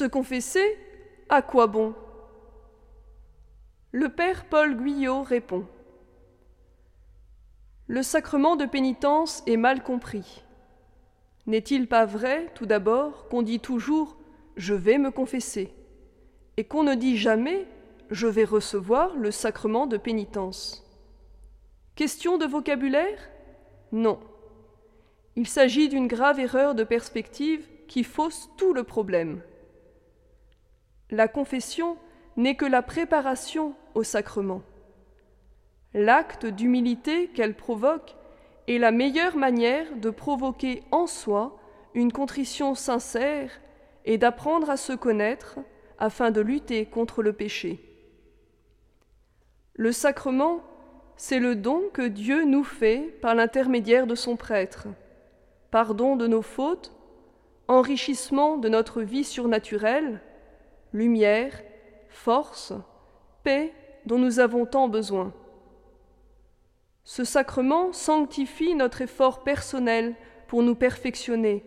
Se confesser À quoi bon? Le père Paul Guyot répond Le sacrement de pénitence est mal compris. N'est-il pas vrai, tout d'abord, qu'on dit toujours Je vais me confesser et qu'on ne dit jamais Je vais recevoir le sacrement de pénitence? Question de vocabulaire? Non. Il s'agit d'une grave erreur de perspective qui fausse tout le problème. La confession n'est que la préparation au sacrement. L'acte d'humilité qu'elle provoque est la meilleure manière de provoquer en soi une contrition sincère et d'apprendre à se connaître afin de lutter contre le péché. Le sacrement, c'est le don que Dieu nous fait par l'intermédiaire de son prêtre, pardon de nos fautes, enrichissement de notre vie surnaturelle, lumière, force, paix dont nous avons tant besoin. Ce sacrement sanctifie notre effort personnel pour nous perfectionner.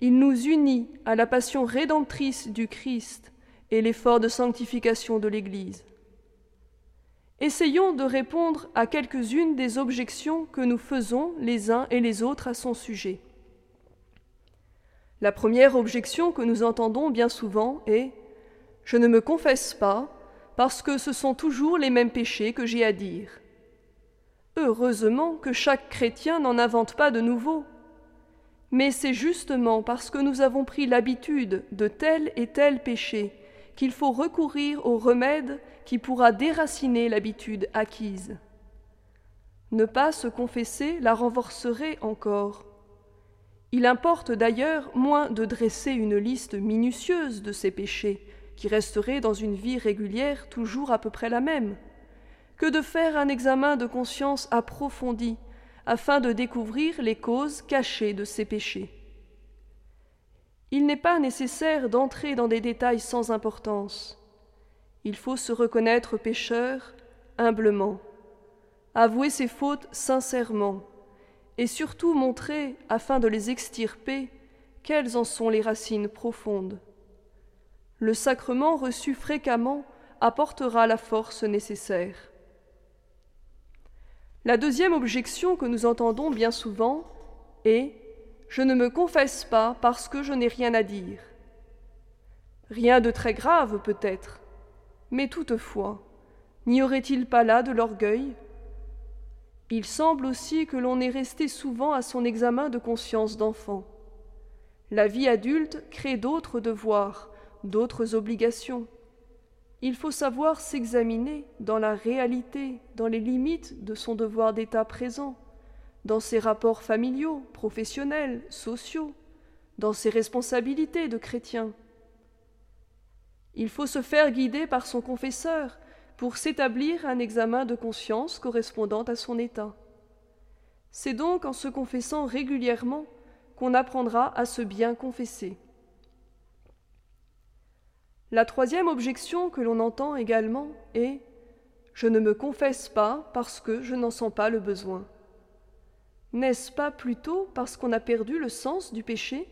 Il nous unit à la passion rédemptrice du Christ et l'effort de sanctification de l'Église. Essayons de répondre à quelques-unes des objections que nous faisons les uns et les autres à son sujet. La première objection que nous entendons bien souvent est je ne me confesse pas parce que ce sont toujours les mêmes péchés que j'ai à dire. Heureusement que chaque chrétien n'en invente pas de nouveaux. Mais c'est justement parce que nous avons pris l'habitude de tel et tel péché qu'il faut recourir au remède qui pourra déraciner l'habitude acquise. Ne pas se confesser la renforcerait encore. Il importe d'ailleurs moins de dresser une liste minutieuse de ces péchés, qui resterait dans une vie régulière toujours à peu près la même, que de faire un examen de conscience approfondi afin de découvrir les causes cachées de ces péchés. Il n'est pas nécessaire d'entrer dans des détails sans importance. Il faut se reconnaître pécheur humblement, avouer ses fautes sincèrement, et surtout montrer, afin de les extirper, quelles en sont les racines profondes. Le sacrement reçu fréquemment apportera la force nécessaire. La deuxième objection que nous entendons bien souvent est Je ne me confesse pas parce que je n'ai rien à dire. Rien de très grave peut-être, mais toutefois, n'y aurait-il pas là de l'orgueil? Il semble aussi que l'on est resté souvent à son examen de conscience d'enfant. La vie adulte crée d'autres devoirs, d'autres obligations. Il faut savoir s'examiner dans la réalité, dans les limites de son devoir d'état présent, dans ses rapports familiaux, professionnels, sociaux, dans ses responsabilités de chrétien. Il faut se faire guider par son confesseur pour s'établir un examen de conscience correspondant à son état. C'est donc en se confessant régulièrement qu'on apprendra à se bien confesser. La troisième objection que l'on entend également est Je ne me confesse pas parce que je n'en sens pas le besoin. N'est-ce pas plutôt parce qu'on a perdu le sens du péché?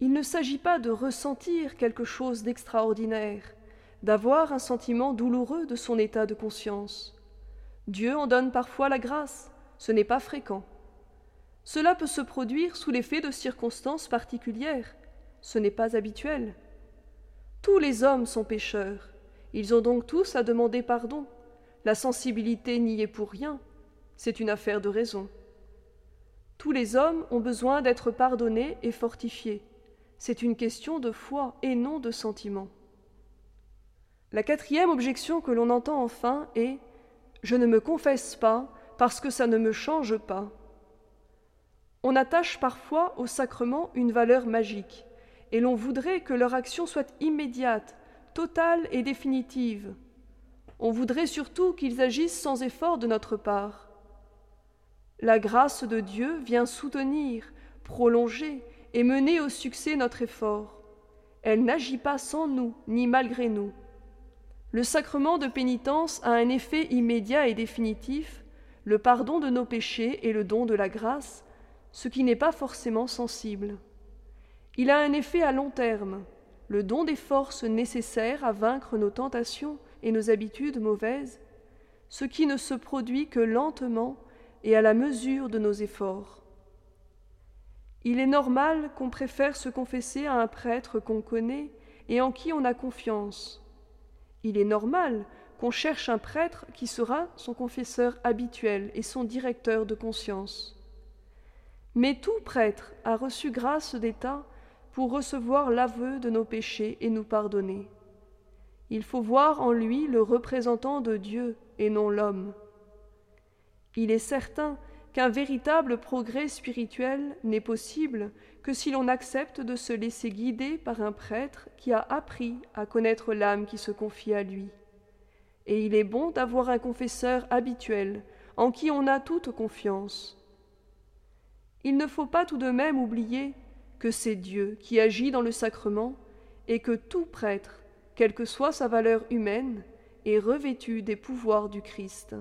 Il ne s'agit pas de ressentir quelque chose d'extraordinaire, d'avoir un sentiment douloureux de son état de conscience. Dieu en donne parfois la grâce, ce n'est pas fréquent. Cela peut se produire sous l'effet de circonstances particulières, ce n'est pas habituel. Tous les hommes sont pécheurs. Ils ont donc tous à demander pardon. La sensibilité n'y est pour rien. C'est une affaire de raison. Tous les hommes ont besoin d'être pardonnés et fortifiés. C'est une question de foi et non de sentiment. La quatrième objection que l'on entend enfin est Je ne me confesse pas parce que ça ne me change pas. On attache parfois au sacrement une valeur magique et l'on voudrait que leur action soit immédiate, totale et définitive. On voudrait surtout qu'ils agissent sans effort de notre part. La grâce de Dieu vient soutenir, prolonger et mener au succès notre effort. Elle n'agit pas sans nous, ni malgré nous. Le sacrement de pénitence a un effet immédiat et définitif, le pardon de nos péchés et le don de la grâce, ce qui n'est pas forcément sensible. Il a un effet à long terme, le don des forces nécessaires à vaincre nos tentations et nos habitudes mauvaises, ce qui ne se produit que lentement et à la mesure de nos efforts. Il est normal qu'on préfère se confesser à un prêtre qu'on connaît et en qui on a confiance. Il est normal qu'on cherche un prêtre qui sera son confesseur habituel et son directeur de conscience. Mais tout prêtre a reçu grâce d'État pour recevoir l'aveu de nos péchés et nous pardonner. Il faut voir en lui le représentant de Dieu et non l'homme. Il est certain qu'un véritable progrès spirituel n'est possible que si l'on accepte de se laisser guider par un prêtre qui a appris à connaître l'âme qui se confie à lui. Et il est bon d'avoir un confesseur habituel en qui on a toute confiance. Il ne faut pas tout de même oublier que c'est Dieu qui agit dans le sacrement et que tout prêtre, quelle que soit sa valeur humaine, est revêtu des pouvoirs du Christ.